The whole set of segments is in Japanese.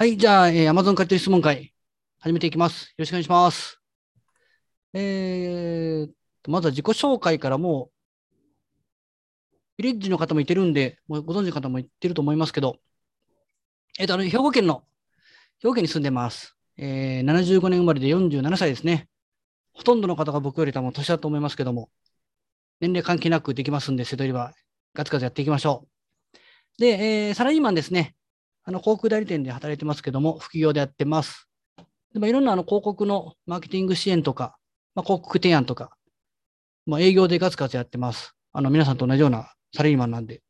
はい、じゃあ、えー、Amazon 借り取り質問会、始めていきます。よろしくお願いします。えーと、まずは自己紹介からもう、ビレッジの方もいてるんで、もうご存知の方もいってると思いますけど、えっ、と、あの、兵庫県の、兵庫県に住んでます。えー、75年生まれで47歳ですね。ほとんどの方が僕より多分年だと思いますけども、年齢関係なくできますんで、瀬戸りはガツガツやっていきましょう。で、えー、サラリーマンですね。あの、航空代理店で働いてますけども、副業でやってます。でもいろんなあの広告のマーケティング支援とか、まあ、広告提案とか、まあ、営業でガツガツやってます。あの、皆さんと同じようなサラリーマンなんで。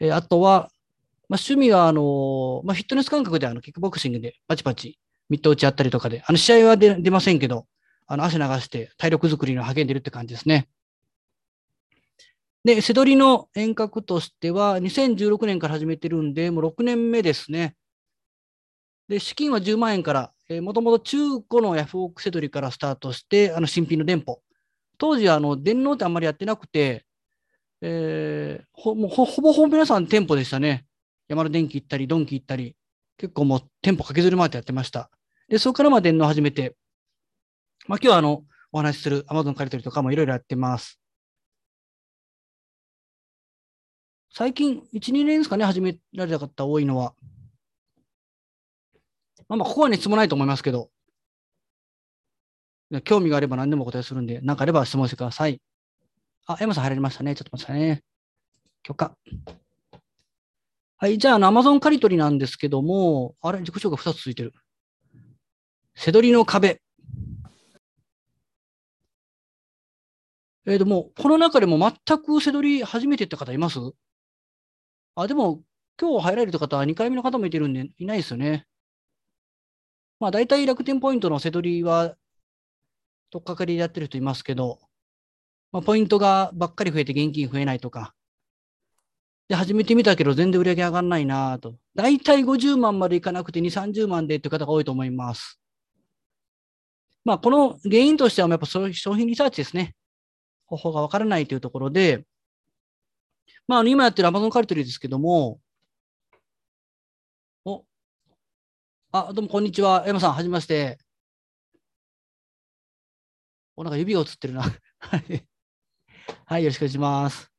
えあとは、まあ、趣味は、あのまあ、フィットネス感覚であの、キックボクシングでパチパチ、ミット打ちやったりとかで、あの、試合は出ませんけど、あの、汗流して体力作りに励んでるって感じですね。で、セドリの遠隔としては、2016年から始めてるんで、もう6年目ですね。で、資金は10万円から、えもともと中古のヤフオクセドリからスタートして、あの新品の店舗。当時はあの電脳ってあんまりやってなくて、えーほもうほぼほぼ皆さん店舗でしたね。山田電機行ったり、ドンキ行ったり、結構もう店舗駆けずり回ってやってました。で、そこからまあ電脳始めて、まあ今日はあの、お話しする Amazon 借り取りとかもいろいろやってます。最近、1、2年ですかね、始められた方多いのは。まあまあ、ここはね、質問ないと思いますけど、興味があれば何でもお答えするんで、何かあれば質問してください。あ、山さん入られましたね。ちょっと待ってくださいね。許可。はい、じゃあ、あの、Amazon 借り取りなんですけども、あれ、自己紹介2つついてる。せどりの壁。えーと、もう、この中でも全くせどり初めてって方います？あ、でも、今日入られた方は2回目の方もいてるんで、いないですよね。まあ、大体楽天ポイントのせどりは、とっかかりでやってる人いますけど、まあ、ポイントがばっかり増えて現金増えないとか。で、始めてみたけど全然売り上げ上がんないなぁと。大体50万までいかなくて2、30万でっていう方が多いと思います。まあ、この原因としては、やっぱ商品リサーチですね。方法がわからないというところで、まあ、あの今やってる Amazon カリトリーですけども、お、あ、どうもこんにちは。山さん、はじめまして。お、なんか指が映ってるな。はい。はい、よろしくお願いします。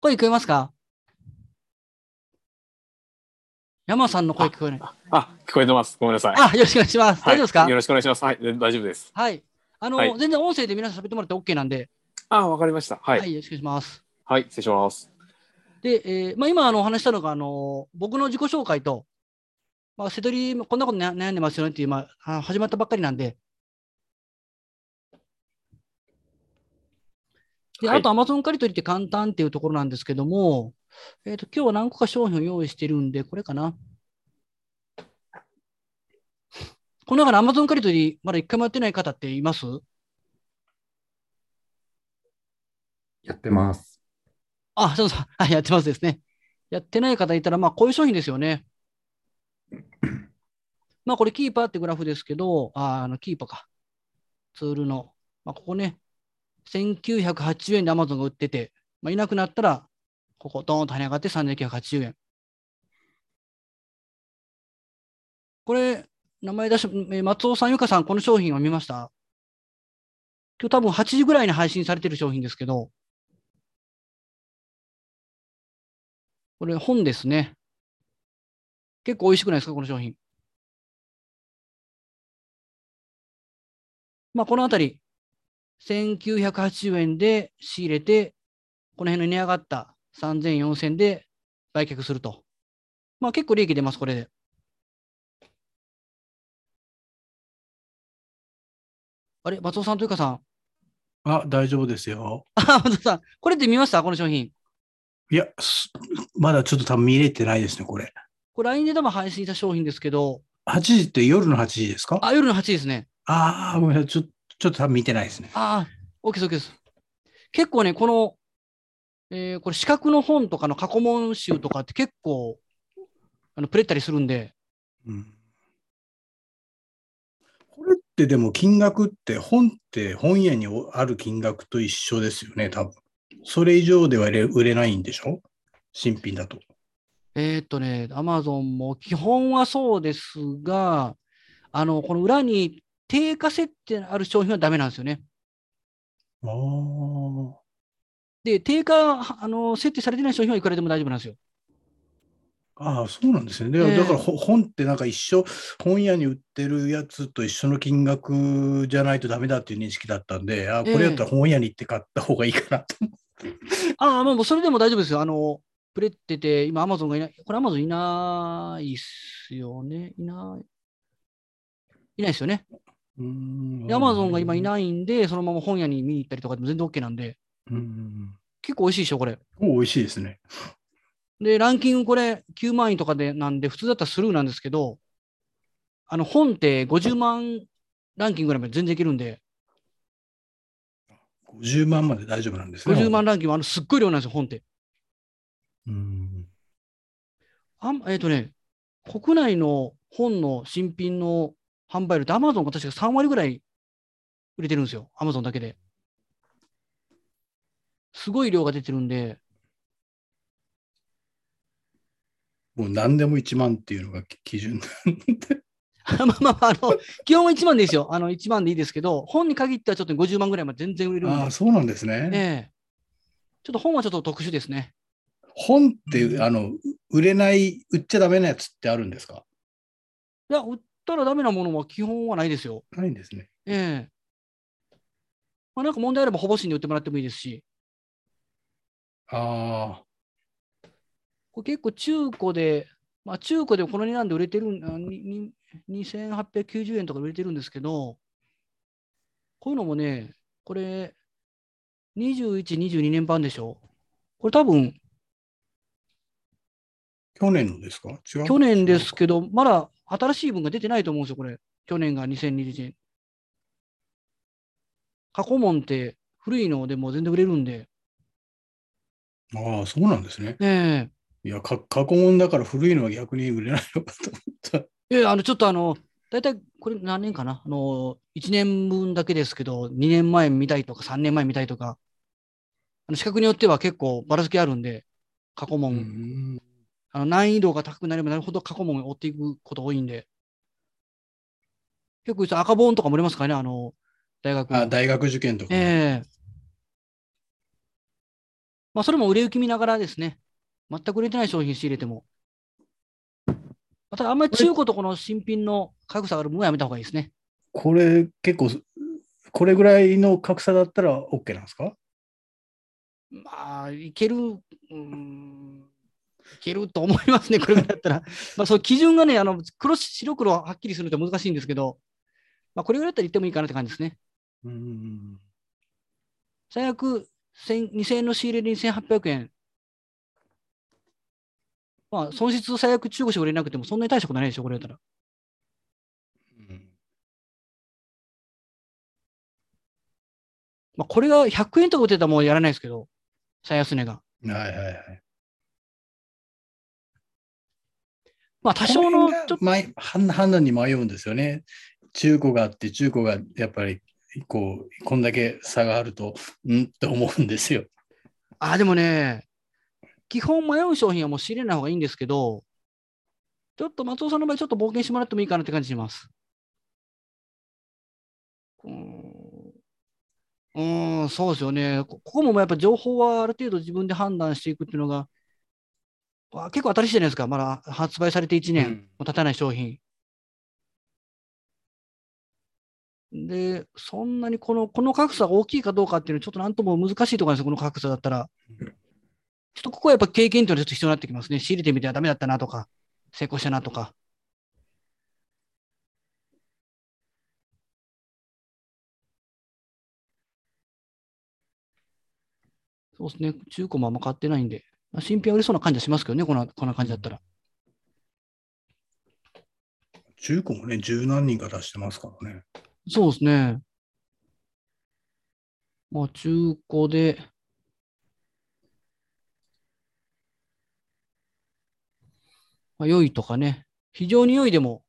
声聞こえますか？山さんの声聞こえない。あ、聞こえてます。ごめんなさい。あ、よろしくお願いします。はい大丈夫ですか？よろしくお願いします。はい、大丈夫です。はい。あの、はい全然音声で皆さん喋ってもらって OK なんで、あ、わかりました。は。はいい、よろしくお願いします。はい、失礼します。で、えーまあ、今あのお話したのが、あの僕の自己紹介と、まあ、瀬戸りこんなことな悩んでますよねっていう、まあ、あ始まったばっかりなんで、で、はいあと Amazon 借り取りって簡単っていうところなんですけども、えっ、と、今日は何個か商品を用意してるんで、これかな。この中で Amazon 借り取り、まだ一回もやってない方っています？やってます。あ、そうそう、はい、やってますですね。やってない方いたら、まあ、こういう商品ですよね。まあ、これ、キーパーってグラフですけど、あ、あの、キーパーか。ツールの、まあ、ここね、1980円で Amazon が売ってて、まあ、いなくなったら、ここ、ドーンと跳ね上がって3980円。これ、名前出し、えー松尾さん、ゆかさん、この商品は見ました？今日多分8時ぐらいに配信されてる商品ですけど、これ本ですね。結構美味しくないですか、この商品。まあ、このあたり、1980円で仕入れて、この辺の値上がった3000、4000で売却すると。まあ、結構利益出ます、これで。あれ、松尾さんというかさん。あ、大丈夫ですよ。あ、松尾さん、これって見ました？この商品。いや、すまだちょっと多分見れてないですね、これ。これ LINE で多分配信した商品ですけど、8時って夜の8時ですか？あ、夜の8時ですね。ああー、ごめんなさい。ちょちょっと多分見てないですね。ああ、OK です、OK です。結構ね、この、えーこれ、四角の本とかの過去問集とかって結構、あのプレったりするんで、うん、これってでも金額って本って本屋にある金額と一緒ですよね、多分。それ以上では売れないんでしょ？新品だと。えーっとね、アマゾンも基本はそうですが、あの、この裏に定価設定ある商品はダメなんですよね。ああ。で、定価、あの、設定されてない商品はいくらでも大丈夫なんですよ。ああ、そうなんですね。でええだからほ本ってなんか一緒、本屋に売ってるやつと一緒の金額じゃないとダメだっていう認識だったんで、ああ、これやったら本屋に行って買った方がいいかなと思って。ああ、もうそれでも大丈夫ですよ。あの、プレってて、今アマゾンがいない、これアマゾンいないっすよね。いない。いないですよね。アマゾンが今いないんで、そのまま本屋に見に行ったりとかでも全然 OK なんで、うん。結構美味しいでしょ、これ。お美味しいですね。で、ランキングこれ9万円とかでなんで、普通だったらスルーなんですけど、あの本って50万ランキングぐらいまで全然いけるんで、50万まで大丈夫なんですね。50万ランキング、あのすっごい量なんですよ、本って。うん。あんえっ、とね、国内の本の新品の販売量ってアマゾンが確か3割ぐらい売れてるんですよ、アマゾンだけで。すごい量が出てるんで、もう何でも1万っていうのが基準。まあ まあまあ、あの、基本は1万でいいですよ。あの、1万でいいですけど、本に限ってはちょっと50万ぐらいまで全然売れるああ、、そうなんですね。ええちょっと本はちょっと特殊ですね。本って、あの、売れない、売っちゃダメなやつってあるんですか？いや、売ったらダメなものは基本はないですよ。ないんですね。ええまあ、なんか問題あれば、ほぼしに売ってもらってもいいですし、ああ、これ結構中古で、まあ、中古でこの値段で売れてるん、あにに2890円とか売れてるんですけど、こういうのもね、これ、21、22年版でしょ？これ多分、去年のですか？違う？去年ですけど、まだ新しい分が出てないと思うんですよ、これ。去年が2020年。過去問って古いのでも全然売れるんで。ああ、そうなんですね。えいや、か過去問だから古いのは逆に売れないのかと思った。えええあの、ちょっとあの、大体これ何年かな？あの、1年分だけですけど、2年前見たいとか3年前見たいとか、あの資格によっては結構ばらつきあるんで、過去問、うんあの難易度が高くなればなるほど過去問を追っていくこと多いんで、結構赤本とかも売れますからね、あの、大学。のあ、大学受験とか。ええ。まあ、それも売れ行き見ながらですね、全く売れてない商品仕入れても。また、あんまり中古とこの新品の格差があるものはやめた方がいいですね。これ結構、これぐらいの格差だったら OK なんですか？まあ、いける、うーん、いけると思いますね、これぐらいだったら。まあ、そう、基準がね、あの、黒、白黒はっきりすると難しいんですけど、まあ、これぐらいだったら言ってもいいかなって感じですね。うん。最悪、1000 2000円の仕入れで2800円。まあ、損失最悪中古車売れなくてもそんなに大したことないでしょ、これだったら。うんまあ、これが100円とか売ってたらもうやらないですけど、最安値が。はいはいはい。まあ、多少のちょっと、迷判判断に迷うんですよね。中古があって、中古がやっぱりこう、こんだけ差があると、ん？って思うんですよ。あ、でもね、基本迷う商品はもう仕入れない方がいいんですけど、ちょっと松尾さんの場合、ちょっと冒険してもらってもいいかなって感じします。うーん、うーんそうですよね。こここもやっぱ情報はある程度自分で判断していくっていうのが、あ結構新しいじゃないですか。まだ発売されて1年も経たない商品。で、そんなにこの、この格差が大きいかどうかっていうのは、ちょっとなんとも難しいところなんですよ、この格差だったら。ここはやっぱ経験っていうのはちょっと必要になってきますね。仕入れてみてはダメだったなとか、成功したなとか。そうですね。中古もあんま買ってないんで、まあ新品は売れそうな感じはしますけどね、こんなこんな感じだったら。中古もね、十何人が出してますからね。そうですね。まあ、中古で、まあ、良いとかね。非常に良いでも、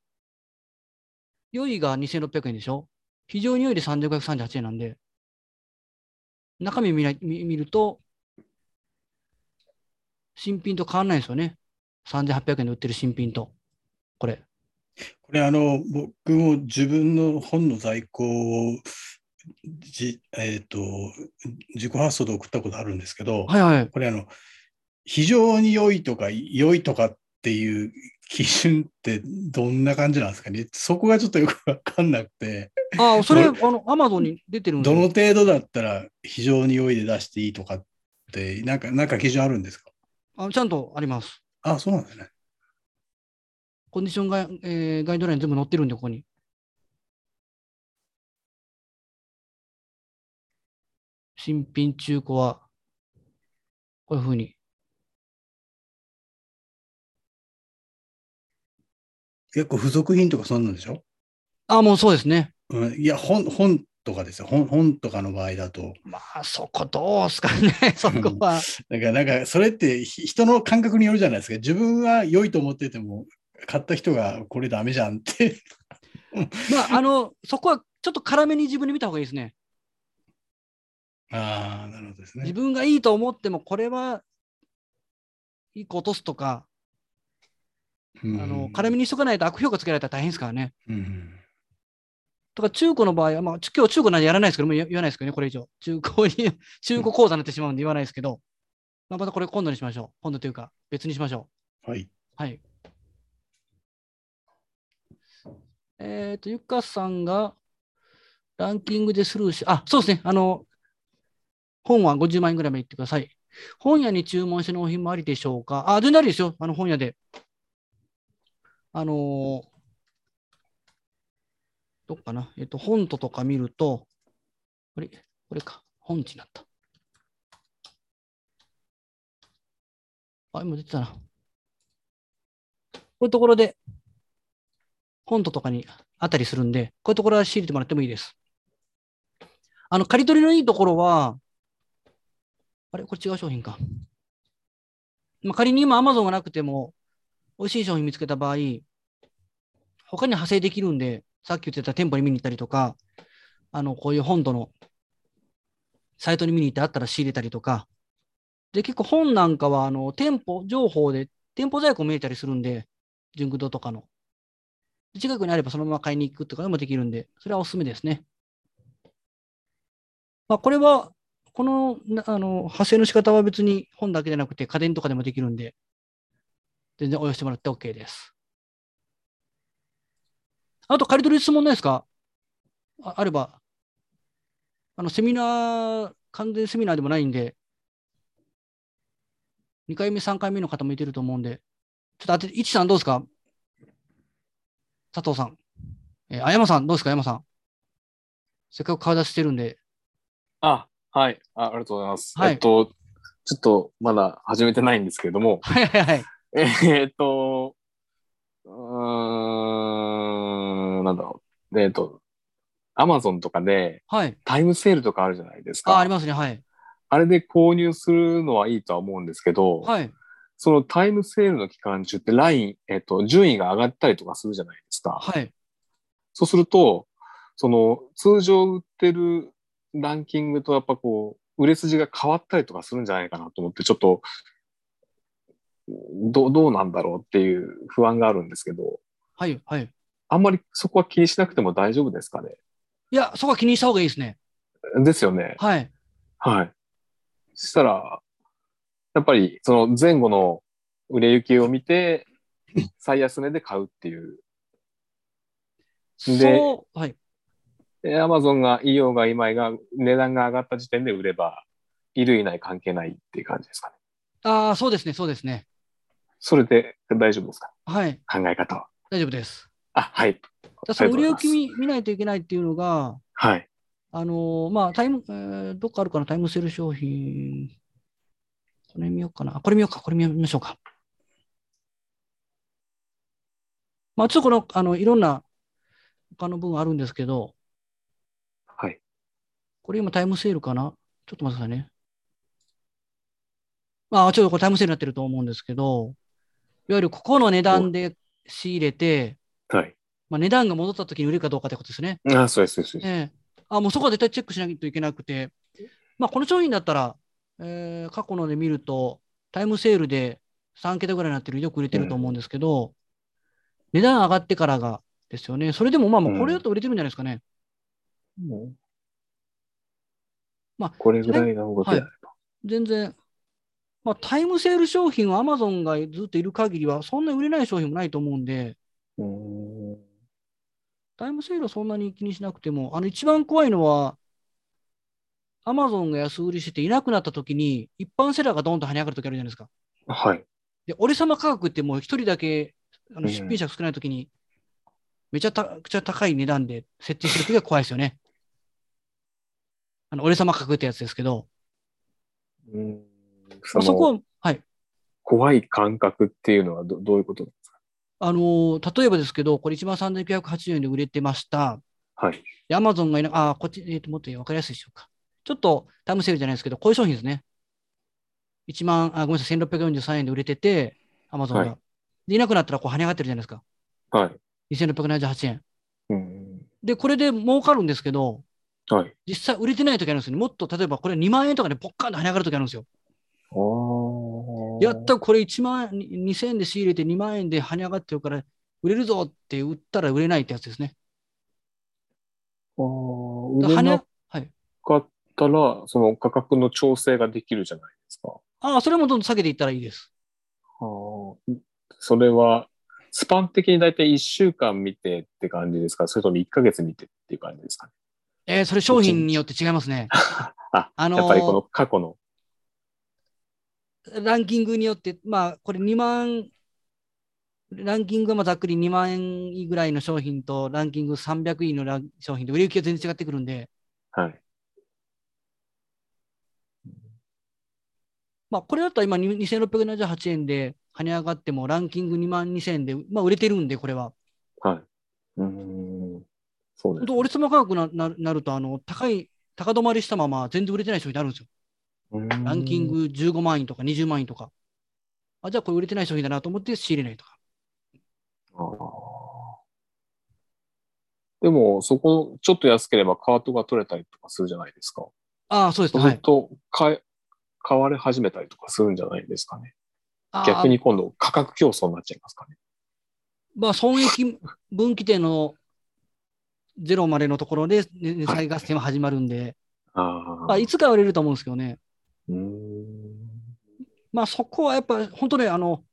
良いが2600円でしょ？非常に良いで3538円なんで、中身見ない見見ると、新品と変わらないんですよね。3800円で売ってる新品と、これ。これあの、僕も自分の本の在庫をじ、えっと自己発送で送ったことあるんですけど、はいはい。これあの、非常に良いとか良いとかっていう基準ってどんな感じなんですかね？そこがちょっとよくわかんなくて、ああ、それ、あどの、アマゾンに出てるんでどの程度だったら非常に良いで出していいとかって、なんか、なんか基準あるんですか？あちゃんとあります。あ、そうなんですね。コンディションガイ,、えーガイドライン全部載ってるんで、ここに。新品、中古は、こういうふうに。結構付属品とかそんなんでしょ？あ、もうそうですね。うん、いや、本、本とかですよ。本、本とかの場合だと。まあ、そこどうすかね、そこは。だから、なんか、それってひ人の感覚によるじゃないですか。自分は良いと思ってても、買った人がこれダメじゃんって。まあ、あの、そこはちょっと辛めに自分で見た方がいいですね。ああ、なるほどですね。自分がいいと思っても、これは、一個落とすとか、うんあの、辛めにしとかないと悪評価つけられたら大変ですからね。うん。とか、中古の場合は、まあ、ち今日中古なんでやらないですけど、もう言言わないですけどね、これ以上。中古に、中古講座になってしまうんで言わないですけど、まあ、またこれ今度にしましょう。今度というか、別にしましょはい。う。はい。えっ、と、ゆかさんが、ランキングでスルーし、あ、そうですね。あの、本は50万円ぐらいまで行ってください。本屋に注文して納品もありでしょうか？あ、全然ありですよ。あの、本屋で。あのーどっかな？えっ、と、本ととか見ると、これ、これか。本地になった。あ、今出てたな。こういうところで、本ととかにあったりするんで、こういうところは仕入れてもらってもいいです。あの、借り取りのいいところは、あれ？これ違う商品か。まあ、仮に今 Amazon がなくても、美味しい商品見つけた場合、他に派生できるんで、さっき言ってた店舗に見に行ったりとか、あの、こういう本土のサイトに見に行ってあったら仕入れたりとか、で、結構本なんかは、あの、店舗情報で、店舗在庫見えたりするんで、純駆動とかの。近くにあればそのまま買いに行くとかでもできるんで、それはおすすめですね。まあ、これは、この、あの、派生の仕方は別に本だけじゃなくて家電とかでもできるんで、全然応用してもらって OK です。あと、借り取り質問ないですか？ああれば、あの、セミナー、完全セミナーでもないんで、2回目、3回目の方もいてると思うんで、ちょっと当て、いちさんどうですか？佐藤さん。えーあやまさん、どうですか、山さん。せっかく顔出してるんで。あ、はい。あありがとうございます。はいえっと、ちょっとまだ始めてないんですけれども、はいはいはい。えーっと、うーん、なんだろう。えーっと、アマゾンとかではい。タイムセールとかあるじゃないですか。あ、ありますね。はい。あれで購入するのはいいとは思うんですけど、はい。そのタイムセールの期間中ってライン、えっと、順位が上がったりとかするじゃないですか。はい。そうすると、その通常売ってるランキングとやっぱこう、売れ筋が変わったりとかするんじゃないかなと思って、ちょっと、どうどうなんだろうっていう不安があるんですけど、はい。はい。あんまりそこは気にしなくても大丈夫ですかね？いや、そこは気にした方がいいですね。ですよね。はい。はい。そしたら、やっぱりその前後の売れ行きを見て、最安値で買うっていう。ではい。アマゾンがいいようがいまいが値段が上がった時点で売れば、いるいない関係ないっていう感じですかね。ああ、そうですね。そうですね。それで大丈夫ですか？はい。考え方は。大丈夫です。あ、はい。じゃあその売れ置き見見ないといけないっていうのが、はい。あのーまあ、タイム、えーどっかあるかな、タイムセール商品。これ見ようかな。あこれ見ようか、これ見ましょうか。まあ、ちょっとこの、あの、いろんな他の分あるんですけど、はい。これ今タイムセールかな？ちょっと待ってくださいね。まあ、ちょっとこれタイムセールになってると思うんですけど、いわゆるここの値段で仕入れて、はい。まあ、値段が戻った時に売れるかどうかってことですね。あ、そうです、そうです。そうですええあ、もうそこは絶対チェックしないといけなくて、まあ、この商品だったら、えー過去ので見ると、タイムセールで3桁ぐらいになってる、よく売れてると思うんですけど、値段上がってからがですよね。それでもまあもうこれだと売れてるんじゃないですかね。もうまあこれぐらいの動きであれば。全然、まあ、タイムセール商品は Amazon がずっといる限りは、そんなに売れない商品もないと思うんで、うーんタイムセールはそんなに気にしなくても、あの一番怖いのは、Amazon が安売りしてていなくなった時に、一般セラーがドンと跳ね上がる時あるじゃないですか。はい。で、俺様価格ってもう一人だけあのうん出品者が少ない時に、めちゃたくちゃ高い値段で設定する時が怖いですよね。あの俺様価格ってやつですけど、うんそこのは、はい。怖い感覚っていうのはどどういうことなんですか？あのー例えばですけど、これ1万3980円で売れてました。はい。で、アマゾンがいな、あー、こっち、えっ、と、もっと分かりやすいでしょうか。ちょっとタイムセールじゃないですけど、こういう商品ですね。1万、あ、ごめんなさい、1643円で売れてて、アマゾンが。はいで、いなくなったらこう跳ね上がってるじゃないですか。はい。2678円。うん。で、これで儲かるんですけど、はい。実際売れてない時あるんですよね。もっと、例えばこれ2万円とかでポッカーンと跳ね上がる時あるんですよ。やったこれ1万、に2000円で仕入れて2万円で跳ね上がってるから、売れるぞって売ったら売れないってやつですね。あー売れなはい。かったら、その価格の調整ができるじゃないですか。ああ、それもどんどん下げていったらいいです。あーそれは、スパン的にだいたい1週間見てって感じですか？それとも1ヶ月見てっていう感じですかね？えーそれ商品によって違いますね。あ、あのーやっぱりこの過去の。ランキングによって、まあ、これ2万、ランキングはまあざっくり2万円ぐらいの商品と、ランキング300位のラン商品で売れ行きが全然違ってくるんで、はい。まあ、これだったら今に2678円で跳ね上がっても、ランキング2万2000円で、まあ、売れてるんで、これは。はい。うーん。そうです本当、俺様価格なななると、あの、高い、高止まりしたまま全然売れてない商品あるんですよ。ね。ランキング15万円とか20万円とか。あ、じゃあこれ売れてない商品だなと思って仕入れないとか。でも、そこ、ちょっと安ければカートが取れたりとかするじゃないですか。ああ、そうですね。はい。そうすると、買え、買われ始めたりとかするんじゃないですかね。逆に今度価格競争になっちゃいますかね。まあ、損益分岐点のゼロまでのところでね値下げ合戦は始まるんで、あまあ、いつかは売れると思うんですけどね。まあ、そこはやっぱ、本当ね、あの、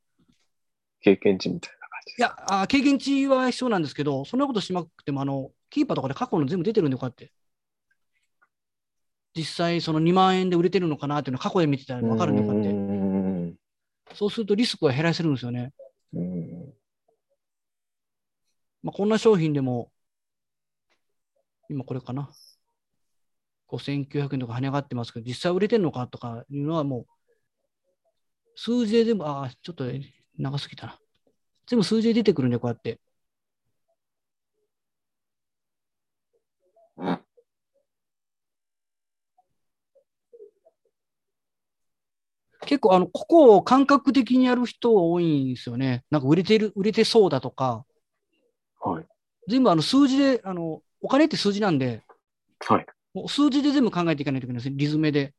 経験値みたいな感じいや、あ経験値は必要なんですけど、そんなことしなくても、あの、キーパーとかで過去の全部出てるんで、こうやって。実際、その2万円で売れてるのかなっていうのを過去で見てたら分かるんで、こうやって。んそうするとリスクは減らせるんですよね。うんまあ、こんな商品でも、今これかな。5900円とか跳ね上がってますけど、実際売れてるのかとかいうのはもう、数字で全部、ああ、ちょっと長すぎたな。全部数字で出てくるんで、こうやって。結構、あの、ここを感覚的にやる人多いんですよね。なんか売れてる、売れてそうだとか、はい。全部あの数字で、あの、お金って数字なんで、はい。もう数字で全部考えていかないといけないですね。リズムで。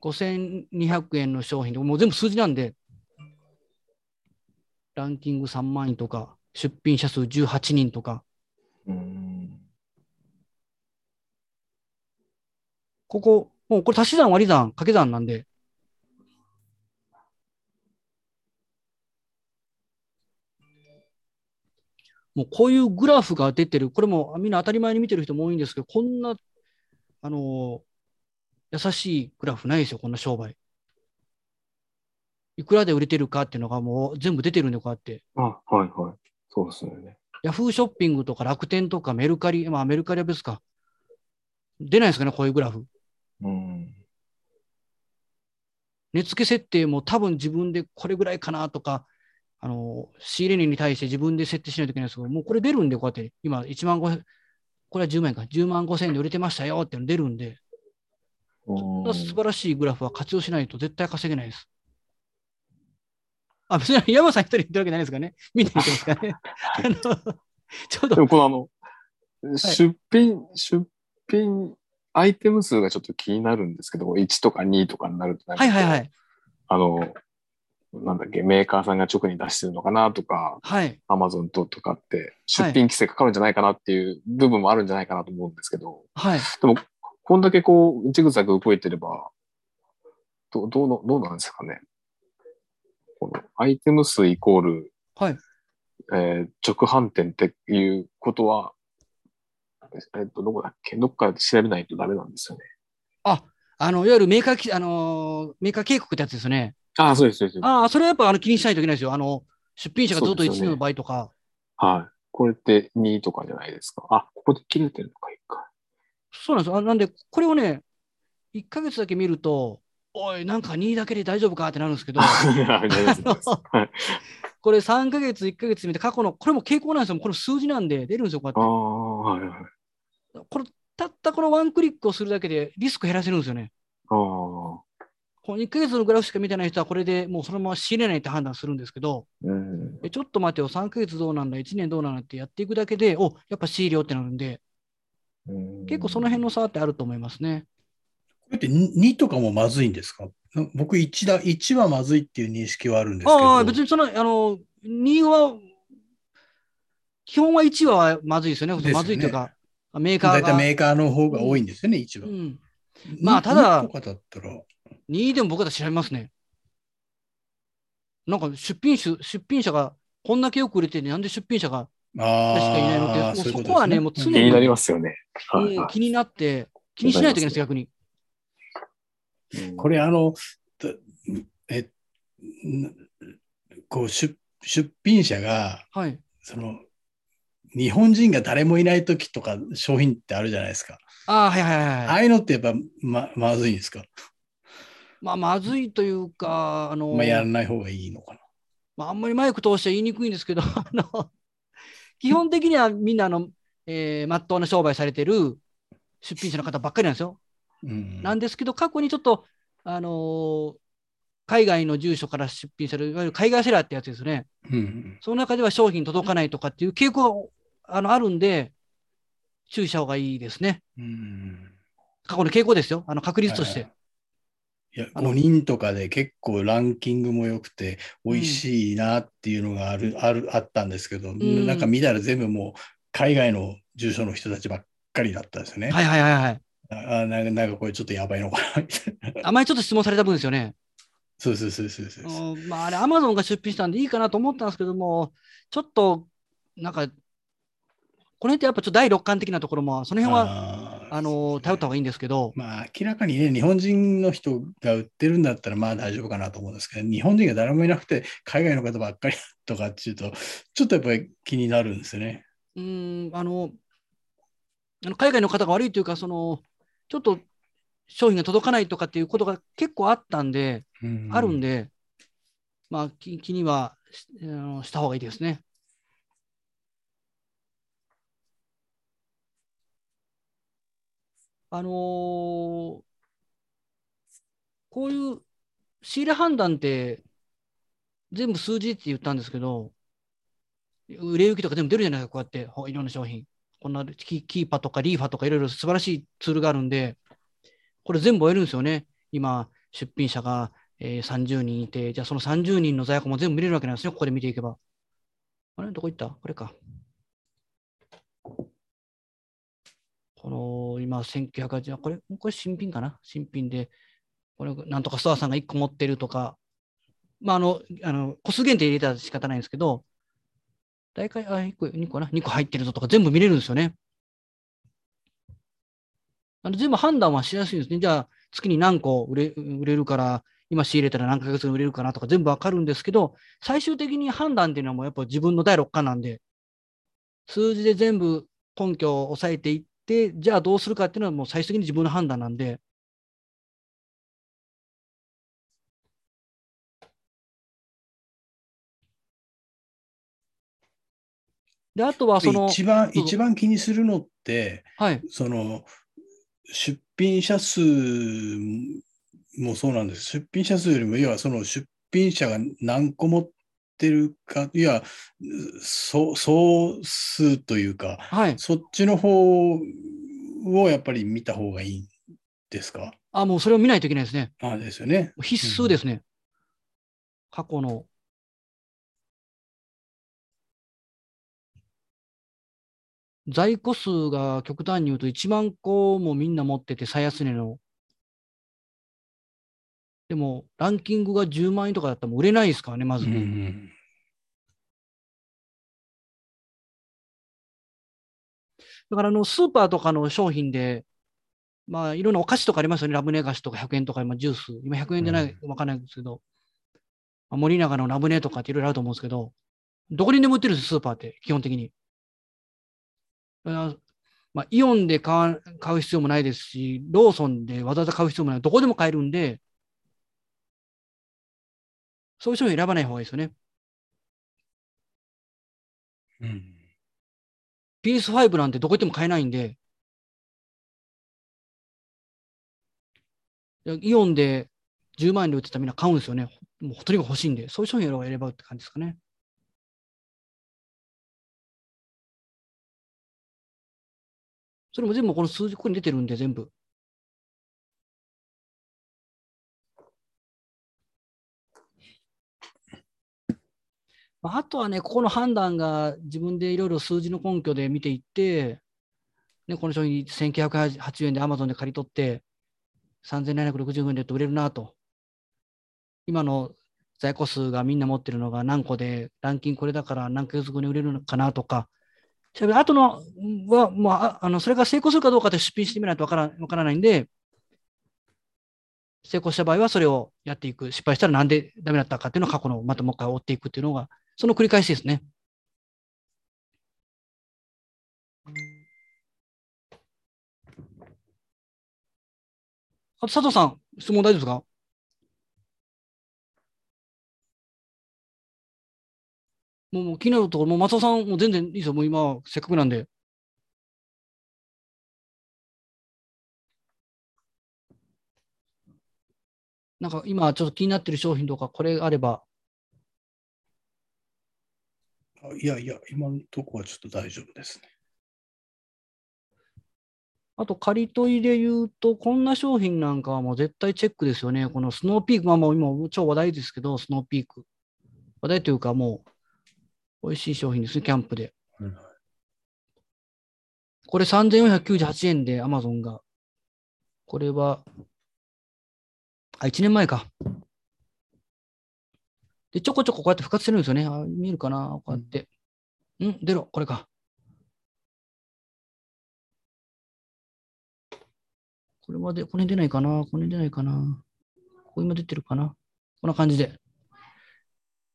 5200円の商品もう全部数字なんで、ランキング3万円とか、出品者数18人とか、うんここ、もうこれ足し算割り算掛け算なんで、もうこういうグラフが出てる、これもみんな当たり前に見てる人も多いんですけど、こんな、あの優しいグラフないですよ、こんな商売。いくらで売れてるかっていうのがもう全部出てるんで、こうやって。あ、はいはい。そうですよね。ヤフーショッピングとか楽天とかメルカリ、まあメルカリは別か。出ないですかね、こういうグラフ。うん。値付け設定も多分自分でこれぐらいかなとか、あの、仕入れ値に対して自分で設定しないといけないですけど、もうこれ出るんで、こうやって、今1万5千、これは10万円か、10万5千円で売れてましたよっていうの出るんで、うん素晴らしいグラフは活用しないと絶対稼げないです。あ、別に山さん一人言ってるわけないですからね。みんな言ってますからね。あのちょうど、でもこのあの、出品、出品アイテム数がちょっと気になるんですけど、1とか2とかになるとなんかこうはいはいはい。あの、なんだっけ、メーカーさんが直に出してるのかなとか、はい。アマゾンととかって出品規制かかるんじゃないかなっていう部分もあるんじゃないかなと思うんですけど、はい。でも、こんだけこう、ジグザグ動いてれば、どどうのどうなんですかね。このアイテム数イコール、はい。えー直販店っていうことは、えっと、どこだっけ？どっかで調べないとダメなんですよね。あの、いわゆるメーカーき、あのーメーカー警告ってやつですよね。ああ、そうです、そうです。ああ、それはやっぱあの気にしないといけないですよ。あの、出品者がずっと1そうですよねの場合とか。はい。これって2とかじゃないですか？あ、ここで切れてるのか、一回。そうなんですよ。あなんで、これをね、1ヶ月だけ見ると、おい、なんか2だけで大丈夫かってなるんですけど、これ3ヶ月、1ヶ月見て、過去の、これも傾向なんですよ。これ数字なんで出るんですよ、こうあやあ、はいはい。って。これ、たったこのワンクリックをするだけでリスク減らせるんですよね。ああ、この1ヶ月のグラフしか見てない人は、これでもうそのまま仕入れないって判断するんですけど、うん。えちょっと待てよ、3ヶ月どうなんだ、1年どうなんだってやっていくだけで、おやっぱ仕入れようってなるんで、うん結構その辺の差ってあると思いますね。これって2とかもまずいんですか？な僕1だ、1はまずいっていう認識はあるんですけど。ああ、別にその、あの、2は、基本は1はまずいですよね。よねまずいというか、メーカーが。大体メーカーの方が多いんですよね、1は。うん、まあただ2とかだったら、2でも僕たら調べますね。なんか出品種、出品者がこんだけよく売れてて、なんで出品者が、あ確かいないのってあ、もうそこはねもう常気になりますよね。はいはうん気になって、気にしないといけないです、逆に。い。これあの、だえ、んこう出出品者が、はい。その、日本人が誰もいない時とか商品ってあるじゃないですか。ああ、はいはいはいあはい。あいうのってやっぱままずいんですか、まあ、まずいというか、あの、まあ、やらない方がいいのかな。まあ、あんまりマイク通して言いにくいんですけど、あの、基本的にはみんなあの、えー、まっとうな商売されてる出品者の方ばっかりなんですよ。うん、なんですけど、過去にちょっと、あのー海外の住所から出品される、いわゆる海外セラーってやつですね。うんその中では商品届かないとかっていう傾向があのあるんで、注意した方がいいですね。うん過去の傾向ですよ。あの確率として。はいいやあの5人とかで結構ランキングも良くて美味しいなっていうのがある、あるあったんですけど、んなんか見たら全部もう海外の住所の人たちばっかりだったんですよね。はいはいはいはい。あなんかなんかこれちょっとやばいのかなみたいな。あまりちょっと質問された分ですよね。そうそうそうそうそう。うんまあ、あれ、アマゾンが出品したんでいいかなと思ったんですけども、ちょっと、なんか、この辺ってやっぱちょっと第六感的なところも、その辺は、あの、頼った方がいいんですけど、まあ明らかにね、日本人の人が売ってるんだったらまあ大丈夫かなと思うんですけど、日本人が誰もいなくて海外の方ばっかりとかっていうと、ちょっとやっぱり気になるんですよね。うーん、あの、あの海外の方が悪いというか、その、ちょっと商品が届かないとかっていうことが結構あったんで、うんあるんで、まあ、気気にはしあのした方がいいですね。あのーこういう仕入れ判断って全部数字って言ったんですけど、売れ行きとか全部出るじゃないですか、こうやっていろんな商品。こんなキーパーとかリーファとかいろいろ素晴らしいツールがあるんで、これ全部終えるんですよね。今、出品者が、えー30人いて、じゃあその30人の在庫も全部見れるわけなんですね、ここで見ていけば。あれ？どこ行った？これか。この、今、1980、これ、これ新品かな？新品で、これ、なんとかストアさんが1個持ってるとか、まあ、あの、あの、個数限定入れたら仕方ないんですけど、大体、あ、1個、2個な、2個入ってるぞとか全部見れるんですよね。あの全部判断はしやすいんですね。じゃあ、月に何個売れ売れるから、今仕入れたら何ヶ月売れるかなとか全部わかるんですけど、最終的に判断っていうのはもうやっぱ自分の第六感なんで、数字で全部根拠を抑えていって、じゃあどうするかっていうのはもう最終的に自分の判断なんで、で、あとはその、一番、一番気にするのって、はい、その、出品者数もそうなんです。出品者数よりも、要はその出品者が何個持ってるか、いや、総総数というか、はい、そっちの方をやっぱり見た方がいいんですか？あ、もうそれを見ないといけないですね。あですよね。必須ですね。過去の。在庫数が極端に言うと1万個もみんな持ってて、最安値の。でも、ランキングが10万円とかだったら売れないですからね、まず。うんうんだからあの、スーパーとかの商品で、まあ、いろんなお菓子とかありますよね。ラムネ菓子とか100円とか、今ジュース。今100円じゃない、わかんないんですけど、まあ森永のラムネとかっていろいろあると思うんですけど、どこにでも売ってるんです、スーパーって、基本的に。あまあ、イオンで買う必要もないですし、ローソンでわざわざ買う必要もない。どこでも買えるんで、そういう商品選ばない方がいいですよね。うん PS5 なんてどこ行っても買えないんで、イオンで10万円で売ってたらみんな買うんですよね。もうとにかく欲しいんで、そういう商品を選ばうって感じですかね。それも全部この数字、ここに出てるんで、全部。あとはね、ここの判断が自分でいろいろ数字の根拠で見ていって、ね、この商品1980円で Amazon で借り取って、3760円で売れるなと。今の在庫数がみんな持ってるのが何個で、ランキングこれだから何ヶ月後に売れるのかなとか、調べあとのは、もうああのそれが成功するかどうかって出品してみないとわからわからないんで、成功した場合はそれをやっていく。失敗したらなんでダメだったかっていうのを過去のまたもう一回追っていくっていうのが、その繰り返しですね。あと佐藤さん、質問大丈夫ですか？もうもう気になるところ、もう松尾さんもう全然いいですよ。もう今、せっかくなんで。なんか今ちょっと気になってる商品とか、これあれば、いやいや、今のとこはちょっと大丈夫ですね。あと、借り取りで言うと、こんな商品なんかはもう絶対チェックですよね。このスノーピーク、まあもう今超話題ですけど、スノーピーク。話題というかもう、美味しい商品ですね、キャンプで。はいはいこれ3498円で Amazon が。これは、あ、1年前か。で、ちょこちょここうやって復活してるんですよね。あ、見えるかな？こうやって。ん出ろ、これか。これまで、これ出ないかな？これ出ないかな？ここ今出てるかな？こんな感じで。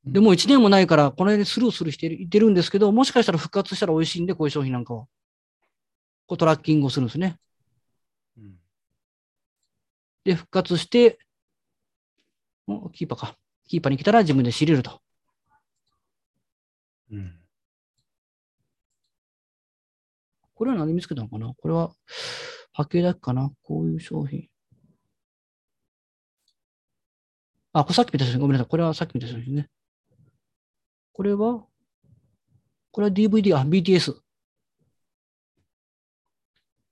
でもう1年もないから、この辺でスルースルーしてるいてるんですけど、もしかしたら復活したら美味しいんで、こういう商品なんかは。こうトラッキングをするんですね。うんで、復活して、おキーパーか。キーパーに来たら自分で仕入れると。うんこれは何で見つけたのかな？これは波形だけかな？こういう商品。あ、これさっき見た商品。ごめんなさい。これはさっき見た商品ね。これはこれは DVD、あ、BTS。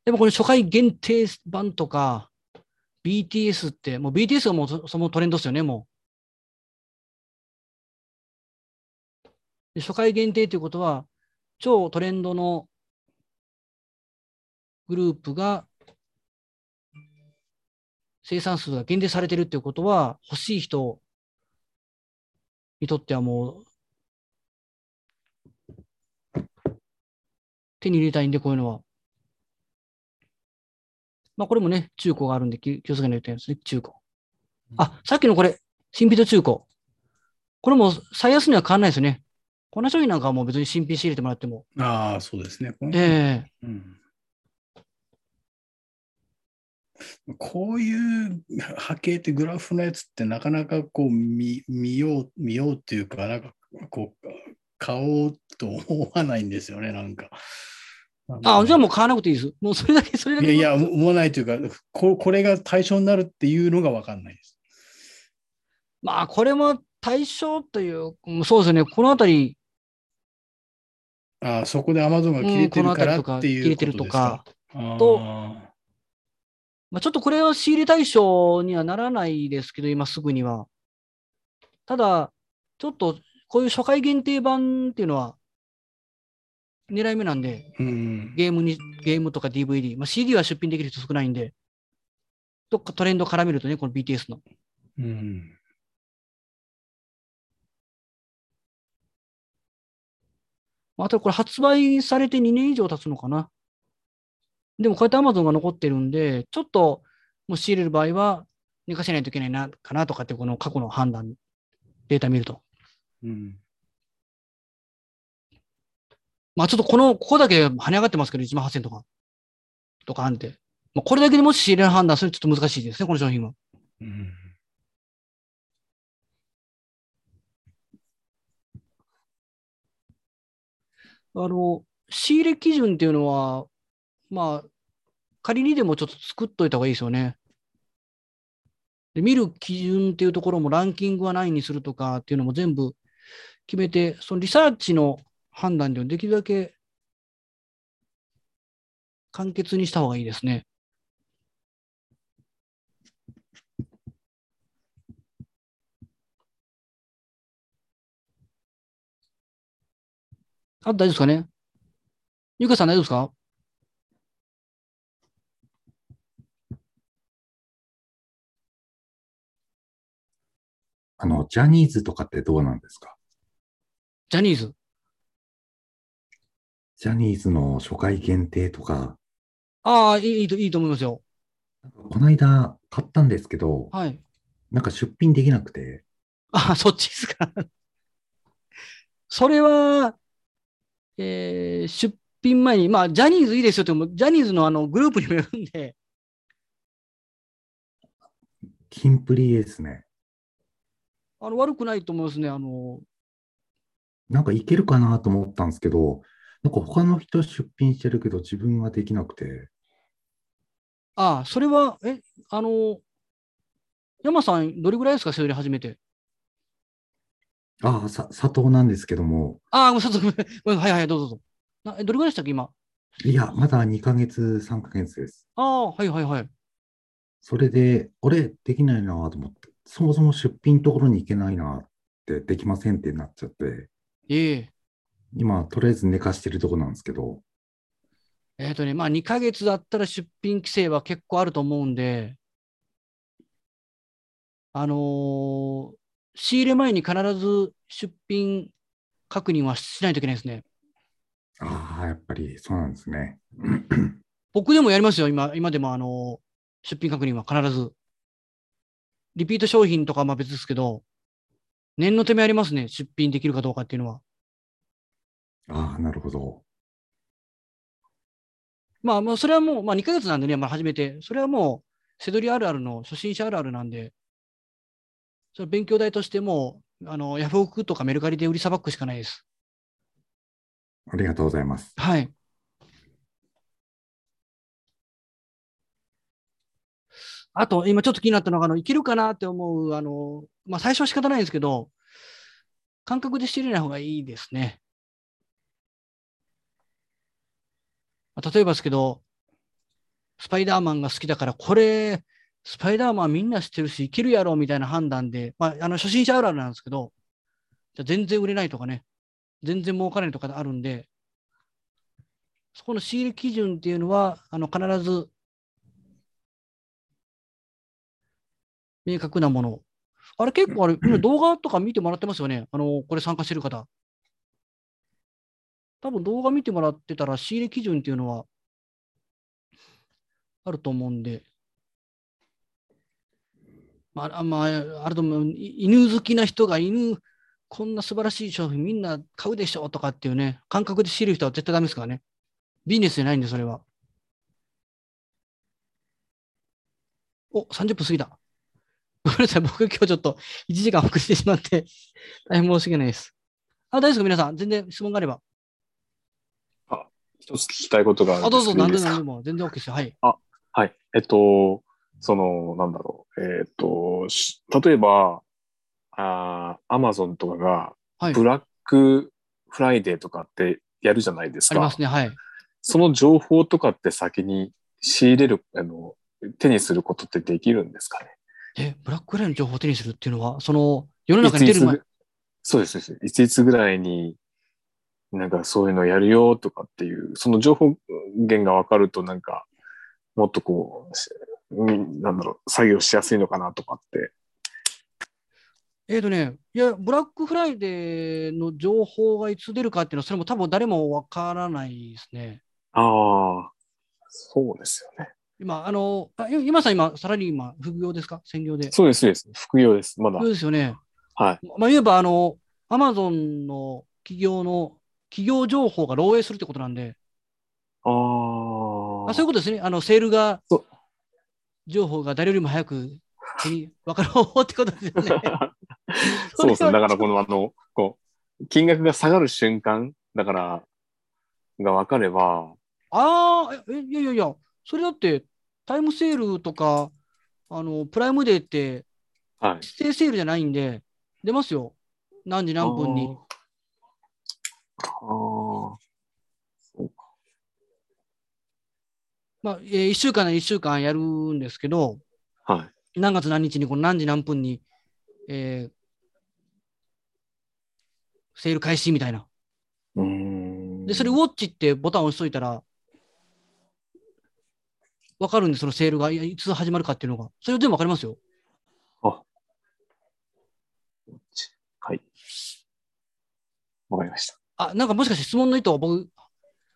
でもこれ初回限定版とか、BTS って、もう BTS がもうそそのトレンドですよね、もで初回限定ということは、超トレンドのグループが生産数が限定されてるっていうことは、欲しい人にとってはもう手に入れたいんで、こういうのは。まあ、これもね、中古があるんで気気をつけないといけないですね、中古。あ、さっきのこれ、新品と中古。これも最安値は変わらないですよね。こんな商品なんかはもう別に新品仕入れてもらっても。ああ、そうですね。ええうんこういう波形ってグラフのやつってなかなかこう見見よう、見ようっていうか、なんかこう、買おうと思わないんですよね、なんか。あ、じゃあもう買わなくていいです。もうそれだけ、それだけ。いやいや、思わないというか、ここれが対象になるっていうのが分かんないです。まあ、これも対象という、うんそうですね、このあたり、ああ、そこで Amazon が切れてるからっていうことですか？とあまあ、ちょっとこれは仕入れ対象にはならないですけど、今すぐには。ただ、ちょっとこういう初回限定版っていうのは狙い目なんで、ーうん。ゲームに、ゲームとか DVD、まあ、CD は出品できる人少ないんで、どっかトレンド絡めるとね、この BTS の。うん。ああとこれ発売されて2年以上経つのかな。でもこうやって Amazon が残ってるんで、ちょっともし仕入れる場合は寝かせないといけないな、かなとかってこの過去の判断、データ見ると。うん。まあちょっとこの、ここだけ跳ね上がってますけど、1万8000とか、とかあんで。まあこれだけでもし仕入れの判断するとちょっと難しいですね、この商品は。うん。あの、仕入れ基準っていうのは、まあ、仮にでもちょっと作っといた方がいいですよね。で、見る基準っていうところもランキングは何にするとかっていうのも全部決めて、そのリサーチの判断ではできるだけ簡潔にした方がいいですね。あ、大丈夫ですかね？ゆかさん大丈夫ですか？あの、ジャニーズとかってどうなんですか？ジャニーズ？ジャニーズの初回限定とか、ああ、いいいいと、いいと思いますよ。この間買ったんですけど、はい。なんか出品できなくて、ああ、そっちですか。それは、えー出品前に、まあ、ジャニーズいいですよっても、ジャニーズのあのグループにもよるんで、キンプリですね。あの悪くないと思いますね。あの、なんかいけるかなと思ったんですけど、なんか他の人出品してるけど自分はできなくて、ああ、それは、え、あの、山さん、どれぐらいですか、それ始めて？ああ、さ、佐藤なんですけども、ああ、ごめんなさいごめんごめんはいはい、どうぞどうぞ。なえどれぐらいでしたっけ、今？いや、まだ2ヶ月、3ヶ月です。ああ、はいはいはい。それで、俺できないなと思って、そもそも出品ところに行けないなって、できませんってなっちゃって、ええ今、とりあえず寝かしてるとこなんですけど、えっ、とね、まあ2ヶ月だったら出品規制は結構あると思うんで、あのー仕入れ前に必ず出品確認はしないといけないですね。ああ、やっぱりそうなんですね。僕でもやりますよ、今、今でもあのー出品確認は必ず。リピート商品とかはまあ別ですけど、念のためやりますね、出品できるかどうかっていうのは。ああ、なるほど。まあ、まあ、それはもう、まあ2ヶ月なんでね、まあ初めて。それはもう、せどりあるあるの初心者あるあるなんで、それ勉強代としてもう、あの、ヤフオクとかメルカリで売りさばくしかないです。ありがとうございます。はい。あと、今ちょっと気になったのが、あの、いけるかなって思う、あの、まあ最初は仕方ないんですけど、感覚で仕入れない方がいいですね。まあ例えばですけど、スパイダーマンが好きだから、これ、スパイダーマンみんな知ってるし、いけるやろみたいな判断で、まあ、あの初心者あるあるなんですけど、じゃあ全然売れないとかね、全然儲からないとかあるんで、そこの仕入れ基準っていうのは、あの必ず明確なもの。あれ結構あれ、今動画とか見てもらってますよね。あの、これ参加してる方。多分動画見てもらってたら仕入れ基準っていうのはあると思うんで。まあ、あまあ、あると思う。い犬好きな人が犬、こんな素晴らしい商品みんな買うでしょとかっていうね、感覚で仕入れる人は絶対ダメですからね。ビジネスじゃないんで、それは。お、30分過ぎた。ごめんなさい、僕今日ちょっと1時間遅れてしまって、大変申し訳ないです。あ、大丈夫ですか皆さん。全然質問があれば。一つ聞きたいことがあるあ、んどうぞ、ですけどいいですか？何でも。全然 OK ですよ。はい。はい。えっと、その、なんだろう。えっと、し例えば、あアマゾンとかが、はい。ブラックフライデーとかってやるじゃないですか。ありますね。はい。その情報とかって先に仕入れる、あの、手にすることってできるんですかね？え、ブラックフライの情報を手にするっていうのは、その、世の中に出る前いついつ、そうです。いついつぐらいに、なんかそういうのやるよとかっていう、その情報源が分かるとなんか、もっとこうなんだろう、作業しやすいのかなとかって。えっ、とね、いや、ブラックフライデーの情報がいつ出るかっていうのは、それも多分誰もわからないですね。ああ、そうですよね。今、あの、今さん今、サラリーマン、副業ですか？専業で。そうです、そうです。副業です。まだそう。ですよね。はい。まあ、言えば、あの、アマゾンの企業の、企業情報が漏洩するってことなんで、あああ。そういうことですね。あの、セールがそう、情報が誰よりも早く分かる方法ってことですよね。そうですね。だからこのあの、こう、金額が下がる瞬間、だから、が分かれば、ああ、え、いやいやいや、それだって、タイムセールとか、あの、プライムデーって、はい。指定セールじゃないんで、出ますよ。何時何分に。あー。あーそうか。まあ、えー、1週間なら1週間やるんですけど、はい。何月何日にこの何時何分に、えーセール開始みたいな。うーん。で、それ、ウォッチってボタンを押しといたら、わかるんで、そのセールがいいつ始まるかっていうのが。それ全部わかりますよ。あ。はい。わかりました。あ、なんかもしかして質問の意図を僕、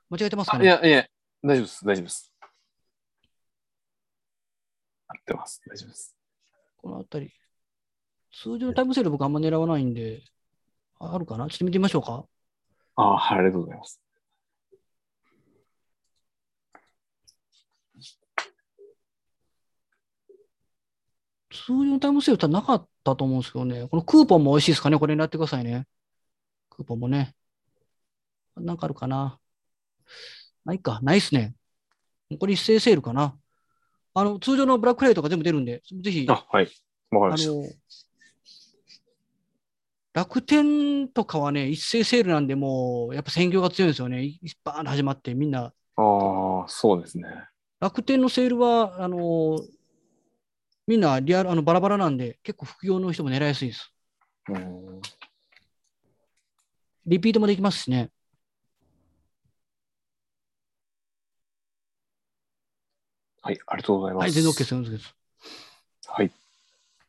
間違えてますかあ、いねや、いや、大丈夫です。大丈夫です。合ってます。大丈夫です。このあたり。数字のタイムセール僕あんま狙わないんで、ああるかな？ちょっと見てみましょうか。ああ、はい、ありがとうございます。数字のタイムセールってなかったと思うんですけどね。このクーポンも美味しいですかね？これ狙ってくださいね。クーポンもね。なんかあるかな？ないか。ないっすね。これ一斉セールかな。あの、通常のブラックフライとか全部出るんで、ぜひ、あ、はい。わかりあました。の、楽天とかはね、一斉セールなんで、もう、やっぱ選挙が強いんですよね。いバーンと始まって、みんな、ああ、そうですね。楽天のセールは、あの、みんなリアル、あの、バラバラなんで、結構副業の人も狙いやすいです。リピートもできますしね。はい、ありがとうございます。はい、全然 OK です。全然 OK です。はい。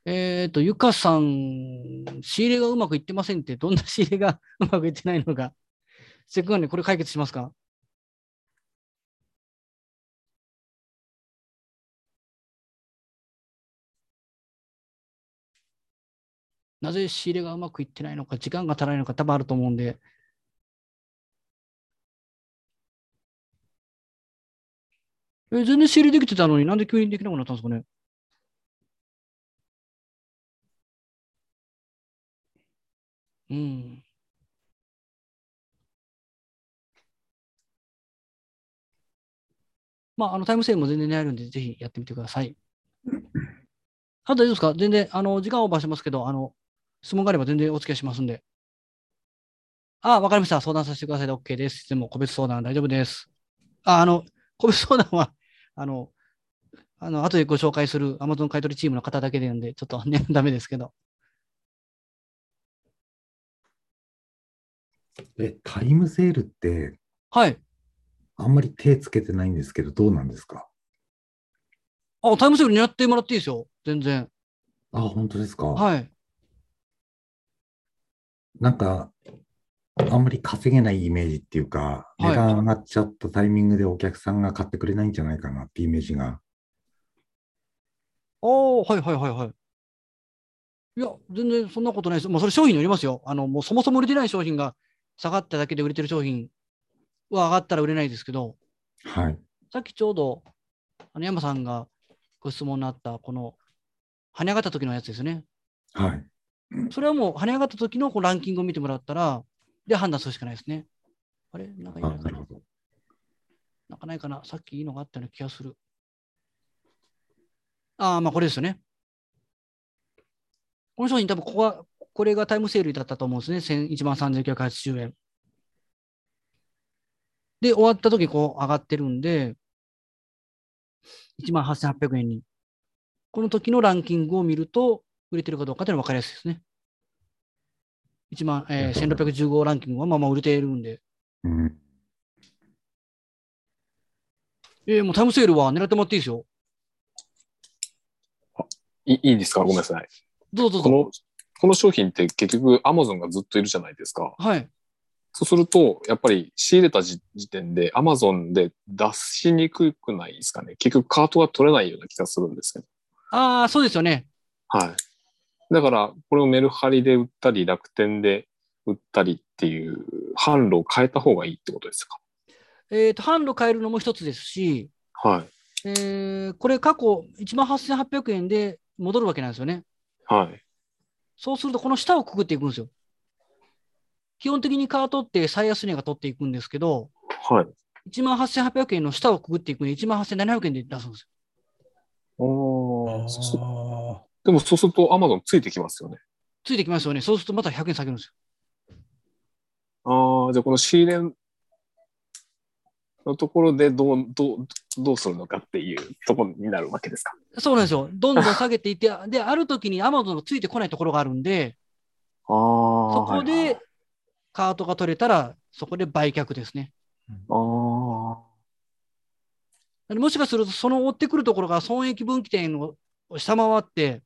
えっ、と、ゆかさん、仕入れがうまくいってませんって、どんな仕入れがうまくいってないのか。せっかくなんで、これ解決しますか？なぜ仕入れがうまくいってないのか、時間が足らないのか、多分あると思うんで。え、全然仕入れできてたのになんで急にできなくなったんですかね？うん。まあ、あの、タイムセールも全然狙えるんで、ぜひやってみてください。あと大丈夫ですか？全然、あの、時間オーバーしてますけど、あの、質問があれば全然お付き合いしますんで。あ、わかりました。相談させてくださいで OK です。でも、個別相談大丈夫です。あ、あの、個別相談は、あの、あの、後でご紹介する Amazon 買取チームの方だけでなんで、ちょっとね、ダメですけど。え、タイムセールって、はい。あんまり手つけてないんですけど、どうなんですか？あ、タイムセール狙ってもらっていいですよ。全然。あ、本当ですか？はい。なんか、あんまり稼げないイメージっていうか、はい値段上がっちゃったタイミングでお客さんが買ってくれないんじゃないかなってイメージが。ああ、はいはいはいはい。いや、全然そんなことないです。まあ、それ商品によりますよ。あの、もうそもそも売れてない商品が下がっただけで売れてる商品は上がったら売れないですけど、はい。さっきちょうど、あの、山さんがご質問のあった、この、跳ね上がった時のやつですね。はい。それはもう跳ね上がった時のこうランキングを見てもらったら、で判断するしかないですね。あれ？なんかいあ、ないかななんかないかな？さっきいいのがあったような気がする。ああ、まあこれですよね。この商品多分ここは、これがタイムセールだったと思うんですね。1万3980円。で、終わった時こう上がってるんで、18,800円に。この時のランキングを見ると、売れてるかどうかというのは分かりやすいですね。1万、えー、1615ランキングはまあまあ売れているんで。うん。えー、もうタイムセールは狙ってもらっていいですよ。いいいですか？ごめんなさい。どうぞどうぞ。この、この商品って結局 Amazon がずっといるじゃないですか。はい。そうすると、やっぱり仕入れた時時点で Amazon で出しにくくないですかね？結局カートが取れないような気がするんですけど。ああ、そうですよね。はい。だから、これをメルハリで売ったり、楽天で売ったりっていう販路を変えた方がいいってことですか？えっ、と、販路変えるのも一つですし、はい。えーこれ過去18,800円で戻るわけなんですよね。はい。そうすると、この下をくぐっていくんですよ。基本的にカートって最安値が取っていくんですけど、はい。18,800円の下をくぐっていくんで、18,700円で出すんですよ。おーそでもそうすると Amazon ついてきますよね。ついてきますよね。そうするとまた100円下げるんですよ。ああ、じゃあこの仕入れのところでどう、どう、どうするのかっていうところになるわけですか。そうなんですよ。どんどん下げていって、で、ある時に Amazon がついてこないところがあるんで、ああ。そこでカートが取れたら、そこで売却ですね。ああ。もしかすると、その追ってくるところが損益分岐点を下回って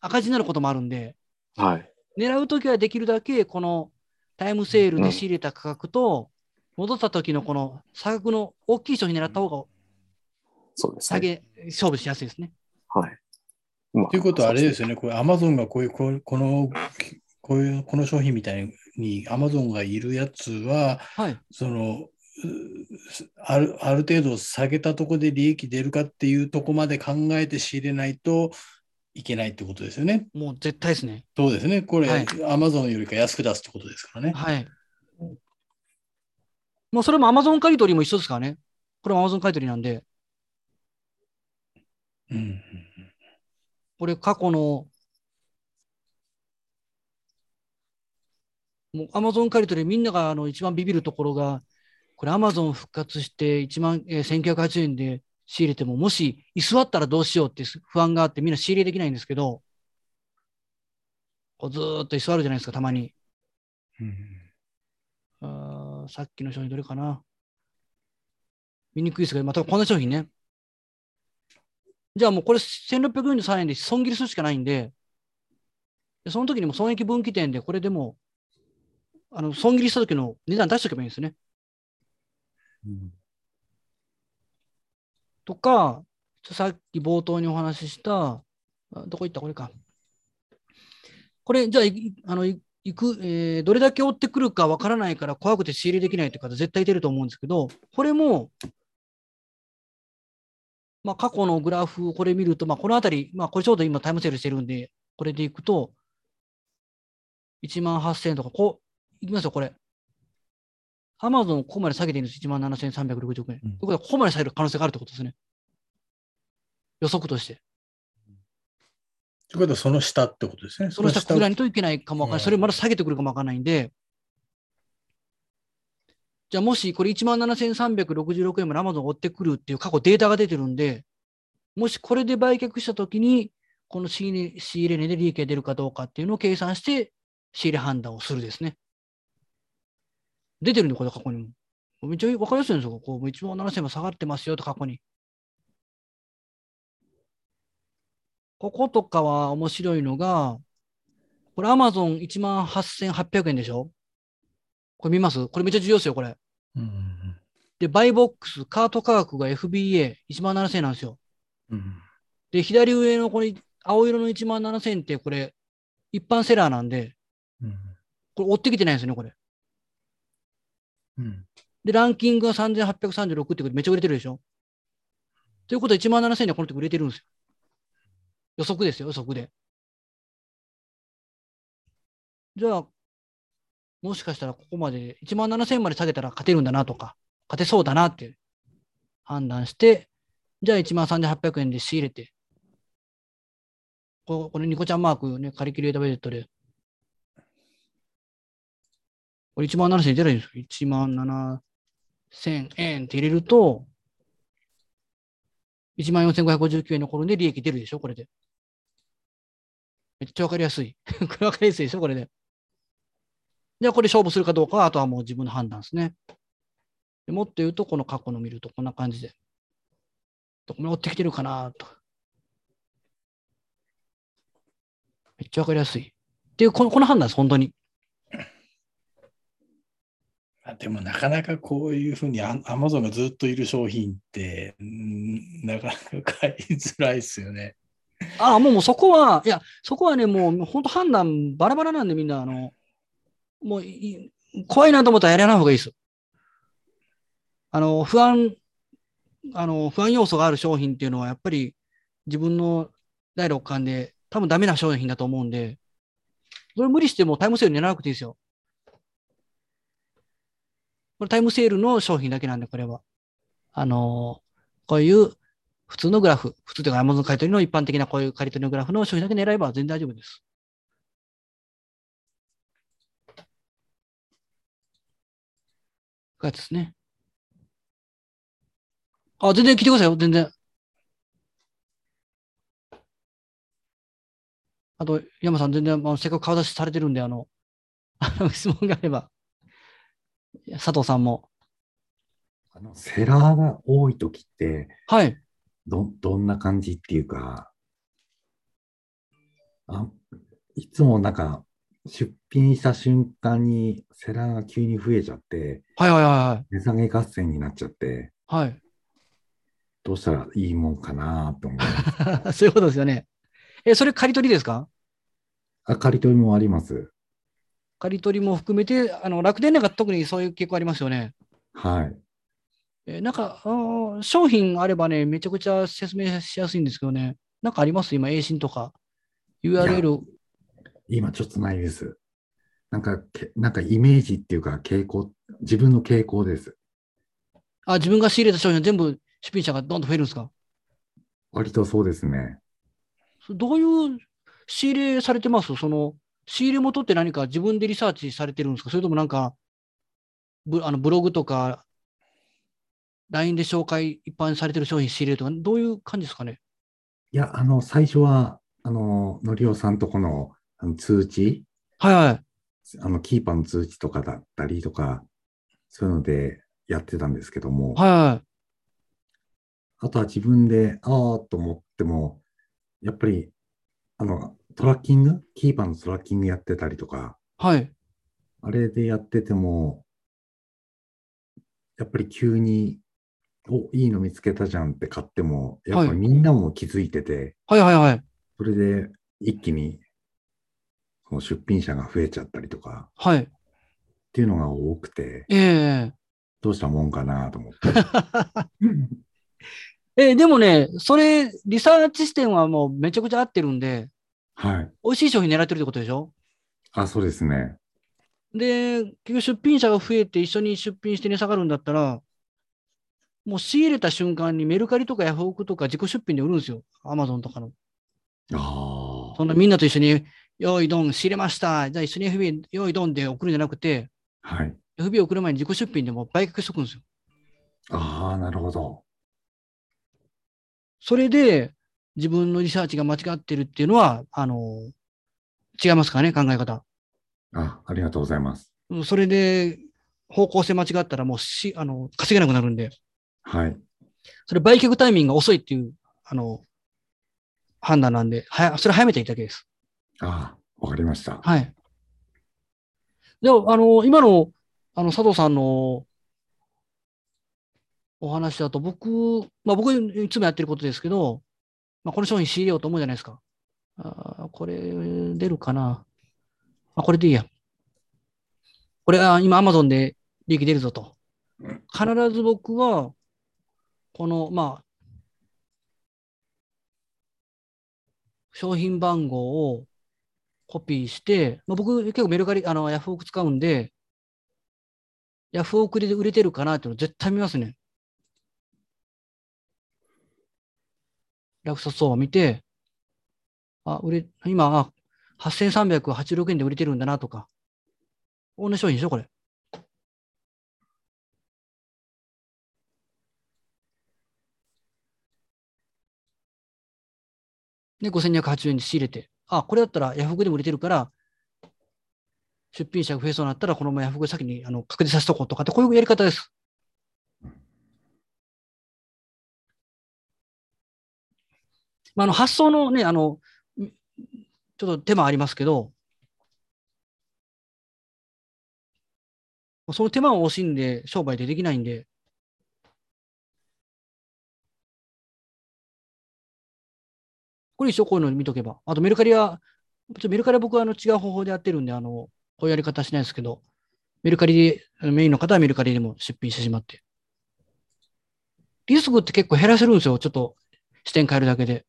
赤字になることもあるんで、はい。狙うときはできるだけこのタイムセールで仕入れた価格と、戻った時のこの差額の大きい商品狙った方がそうですね。下げ、勝負しやすいですね。はい。まあということはあれですよ。よね、これ Amazon がこういう、この、こういう、この商品みたいに Amazon がいるやつは、はい。その、うあるある程度下げたところで利益出るかっていうとこまで考えて仕入れないといけないってことですよね。もう絶対ですね。そうですね。これ、はい Amazon よりか安く出すってことですからね。はい。もうそれも Amazon 買い取りも一緒ですからね。これも Amazon 買い取りなんで、うんうんこれ過去の、もう Amazon 買い取りみんながあの一番ビビるところが、これ Amazon 復活して1万、えー1980円で仕入れても、もし居座ったらどうしようって不安があってみんな仕入れできないんですけど、こうずーっと居座るじゃないですか、たまに。うんあーさっきの商品どれかな見にくいですけど、またこんな商品ね。じゃあもうこれ1643円で損切りするしかないんで、でその時にも損益分岐点でこれでも、あの損切りした時の値段出しておけばいいんですね。うんとか、さっき冒頭にお話しした、どこ行った？これか。これ、じゃあ、あの行く、えーどれだけ追ってくるかわからないから怖くて仕入れできないという方絶対いてると思うんですけど、これも、まあ、過去のグラフをこれ見ると、まあ、このあたり、まあ、これちょうど今タイムセールしてるんで、これでいくと、1万8000とか、こう、いきますよ、これ。アマゾンここまで下げてるんです、1万7360円。うんということは、ここまで下げる可能性があるってことですね。予測として。ということはその下ってことですね。その下くぐらに。といけないかもわかんない。うんそれまだ下げてくるかもわかんないんで、じゃあもしこれ1万7366円まで Amazon 追ってくるっていう過去データが出てるんで、もしこれで売却したときに、この仕入れ仕入れ値で利益が出るかどうかっていうのを計算して、仕入れ判断をするですね。出てるんで、これ過去にも。めっちゃわかりやすいんですよ。こう1万7000円も下がってますよと過去に。こことかは面白いのが、これ Amazon 1万8800円でしょ？これ見ます？これめっちゃ重要ですよ、これ。うんうんで、バイボックス、カート価格が FBA1 万7000円なんですよ。うんで、左上のこれ、青色の1万7000円ってこれ、一般セラーなんで、うんこれ追ってきてないんですよね、これ。うんで、ランキングが3836ってことでめっちゃ売れてるでしょ？ということは1万7000円でこの時売れてるんですよ。予測ですよ、予測で。じゃあ、もしかしたらここまで1万7000円まで下げたら勝てるんだなとか、勝てそうだなって判断して、じゃあ1万3800円で仕入れて、ここれニコちゃんマークね、カリキュレーターベジットで、これ1万7000円出ないんですよ。1万7000円って入れると、1万4559円残るんで利益出るでしょ、これで。めっちゃわかりやすい。こ れわかりやすいでしょ、これで。じゃあ、これ勝負するかどうかは、あとはもう自分の判断ですね。でもっと言うと、この過去の見るとこんな感じで。どこに追ってきてるかなと。めっちゃわかりやすい。っていう、このこの判断です、本当に。でもなかなかこういうふうにアマゾンがずっといる商品って、なかなか買いづらいですよね。ああ、もうそこは、いや、そこはね、もう本当判断バラバラなんでみんな、あの、もうい怖いなと思ったらやらない方がいいです。あの、不安、あの、不安要素がある商品っていうのは、やっぱり自分の第六感で多分ダメな商品だと思うんで、それ無理してもタイムセール狙わなくていいですよ。これタイムセールの商品だけなんで、これは。あの、こういう普通のグラフ、普通というか Amazon 買い取りの一般的なこういう借り取りのグラフの商品だけ狙えば全然大丈夫です。こうやつですね。あ、全然来てくださいよ、全然。あと、山さん、全然、あせっかく顔出しされてるんで、あの、あの質問があれば。佐藤さんも。あの、セラーが多いときって、はい。ど、どんな感じっていうか、あ、いつもなんか、出品した瞬間にセラーが急に増えちゃって、はいはいは値下げ合戦になっちゃって、いはい。はい。どうしたらいいもんかなと思います。そういうことですよね。え、それ借り取りですか？あ、借り取りもあります。借り取りも含めて、あの楽天なんか特にそういう傾向ありますよね。はい。えーなんか、あー商品あればね、めちゃくちゃ説明しやすいんですけどね。なんかあります？今、A 信とか。URL。今ちょっとないです。なんか、けなんかイメージっていうか傾向、自分の傾向です。あ、自分が仕入れた商品は全部出品者がどんどん増えるんですか？割とそうですね。そどういう仕入れされてます？その、仕入れ元って何か自分でリサーチされてるんですか？それともなんか、ブあのブログとか、LINE で紹介一般されてる商品仕入れるとか、どういう感じですかね？いや、あの、最初は、あの、のりおさんとこのあの通知、はいはい。あの、キーパーの通知とかだったりとか、そういうのでやってたんですけども、はいはい。あとは自分で、ああと思っても、やっぱり、あの、トラッキング？キーパーのトラッキングやってたりとか、はい。あれでやってても、やっぱり急に、お、いいの見つけたじゃんって買っても、やっぱはいみんなも気づいてて、はいはいはい。それで一気に、その出品者が増えちゃったりとかはい。っていうのが多くて、ええどうしたもんかなと思って。えーでもね、それ、リサーチ視点はもうめちゃくちゃ合ってるんで、はい。美味しい商品狙ってるってことでしょ？あ、そうですね。で、結局出品者が増えて一緒に出品して値下がるんだったら、もう仕入れた瞬間にメルカリとかヤフオクとか自己出品で売るんですよ。アマゾンとかの。あそんなみんなと一緒に、用意ドン、仕入れました。じゃあ一緒に FB 用意ドンで送るんじゃなくて、あ。はい。FB 送る前に自己出品でもう売却しとくんですよ。ああ、なるほど。それで自分のリサーチが間違ってるっていうのは、あの、違いますかね、考え方。あ、ありがとうございます。うんそれで方向性間違ったらもうし、あの、稼げなくなるんで、はい。それ売却タイミングが遅いっていう、あの、判断なんで、はや、それ早めていただけです。ああ、わかりました。はい。でも、あの、今の、あの、佐藤さんのお話だと、僕、まあ僕いつもやってることですけど、まあこの商品仕入れようと思うじゃないですか。あこれ出るかな。あ、これでいいや。これは今 Amazon で利益出るぞと。必ず僕は、この、まあ、商品番号をコピーして、まあ、僕結構メルカリ、あの、ヤフオク使うんで、ヤフオクで売れてるかなっていうの絶対見ますね。落札相場見て、あ、売れ、今、あ、8386円で売れてるんだなとか。同じ商品でしょ、これ。で、5280円で仕入れて、あ、これだったらヤフオクでも売れてるから、出品者が増えそうになったら、このままヤフオク先にあの確定させとこうとかって、こういうやり方です。まあ、あの発想のね、あの、ちょっと手間ありますけど、その手間を惜しんで商売でできないんで、これ一緒こういうの見とけば。あとメルカリは、ちょっとメルカリは僕はあの違う方法でやってるんで、あの、こういうやり方しないですけど、メルカリで、メインの方はメルカリでも出品してしまって。リスクって結構減らせるんですよ。ちょっと視点変えるだけで。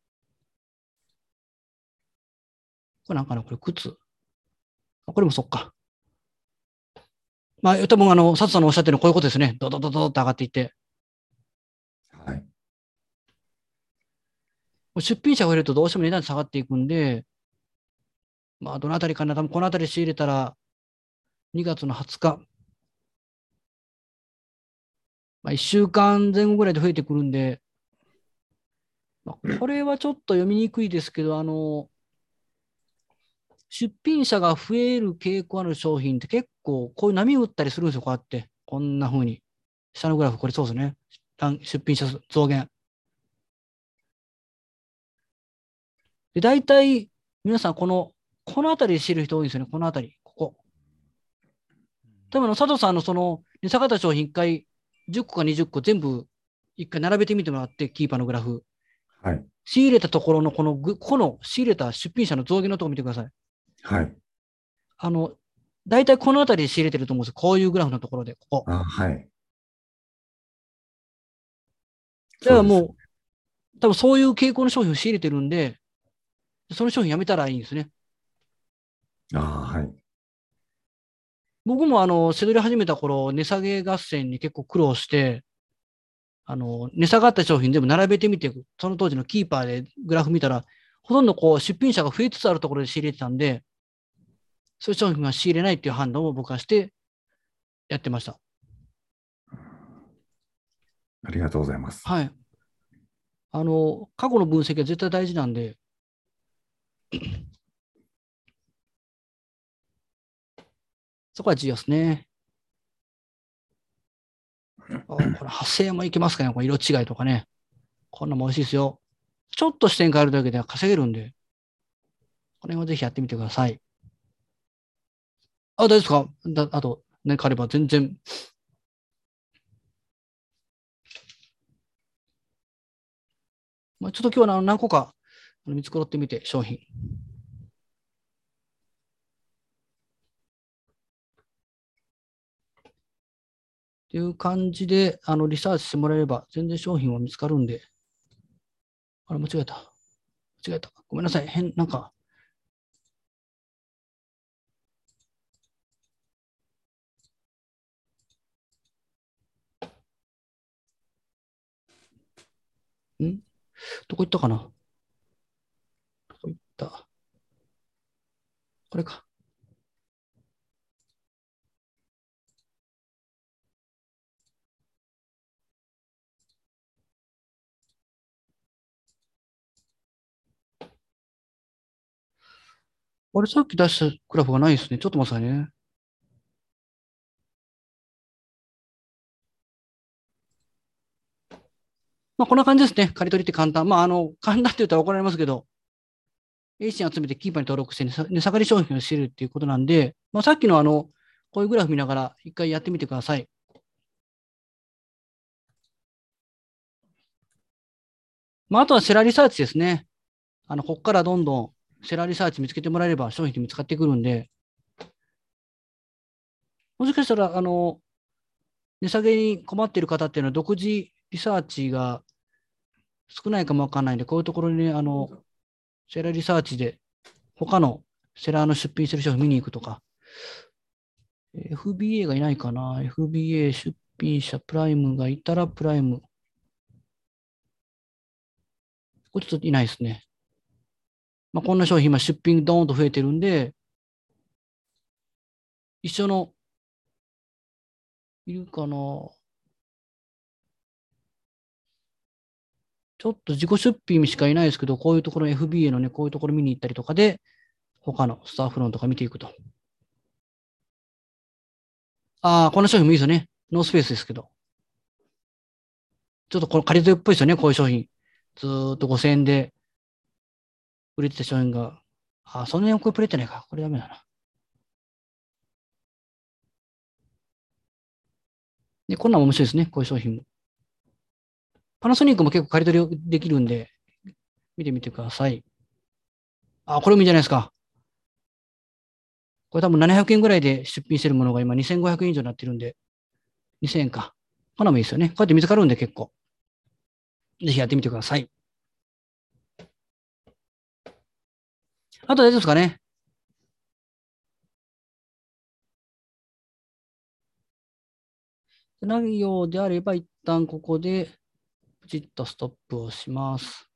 これなんかなこれ靴。あこれもそっか。まあ、多分あの、佐藤さんのおっしゃってるのはこういうことですね。ドドドドドって上がっていって。はい。出品者が増えるとどうしても値段下がっていくんで、まあ、どのあたりかな、多分このあたり仕入れたら、2月の20日、まあ、1週間前後ぐらいで増えてくるんで、まあ、これはちょっと読みにくいですけど、あの、出品者が増える傾向ある商品って結構こういう波打ったりするんですよ、こうやって。こんな風に。下のグラフ、これそうですね。出品者増減。で、大体、皆さん、この、この辺りで知る人多いんですよね。この辺り、ここ。多分、佐藤さんのその、値下がった商品、一回、10個か20個全部、一回並べてみてもらって、キーパーのグラフ。はい。仕入れたところの、このぐ、この仕入れた出品者の増減のところ見てください。はい。あの、大体この辺りで仕入れてると思うんですよ。こういうグラフのところで、ここ。あ、はい。だからそうう、多分そういう傾向の商品を仕入れてるんで、その商品やめたらいいんですね。あはい。僕もあの、せどり始めた頃、値下げ合戦に結構苦労して、あの、値下がった商品全部並べてみて、その当時のキーパーでグラフ見たら、ほとんどこう、出品者が増えつつあるところで仕入れてたんで、そういう商品が仕入れないっていう判断を僕はしてやってました。ありがとうございます。はい。あの、過去の分析は絶対大事なんで、そこは重要ですね。あこれ、派生もいけますかねこれ色違いとかね。こんなも美味しいですよ。ちょっと視点変えるだけで稼げるんで、この辺はぜひやってみてください。あ、大丈夫ですか？だあと、何かあれば全然。まあ、ちょっと今日は何個かあの見繕ってみて、商品。っていう感じで、あの、リサーチしてもらえれば、全然商品は見つかるんで。あれ、間違えた。間違えた。ごめんなさい。変、なんか。ん？どこ行ったかな？どこ行った？これか。あれ、さっき出したグラフがないですね。ちょっと待ってくださいね。まあ、こんな感じですね。借り取りって簡単。まあ、あの、簡単って言ったら怒られますけど、A シン集めてキーパーに登録して値下がり商品を知るっていうことなんで、まあ、さっきのあの、こういうグラフ見ながら一回やってみてください。まあ、あとはセラリサーチですね。あの、ここからどんどんセラリサーチ見つけてもらえれば商品って見つかってくるんで、もしかしたら、あの、値下げに困っている方っていうのは独自リサーチが少ないかもわかんないんで、こういうところにね、あの、セラリサーチで他のセラーの出品してる商品見に行くとか、FBA がいないかな ?FBA 出品者プライムがいたらプライム。これちょっといないですね。まあ、こんな商品今出品ドーンと増えてるんで、一緒の、いるかなちょっと自己出品しかいないですけど、こういうところ FBA のね、こういうところ見に行ったりとかで、他のスタッフロンとか見ていくと。ああ、この商品もいいですよね。ノースペースですけど。ちょっとこの仮取りっぽいですよね、こういう商品。ずーっと5000円で売れてた商品が。ああ、そんなにこれプレてないか。これダメだな。で、こんなん面白いですね、こういう商品も。パナソニックも結構仮取りできるんで、見てみてください。あ、これもいいじゃないですか。これ多分700円ぐらいで出品してるものが今2500円以上になってるんで、2000円か。こんなもいいですよね。こうやって見つかるんで結構。ぜひやってみてください。あと大丈夫ですかねないようであれば、一旦ここで、チッとストップをします。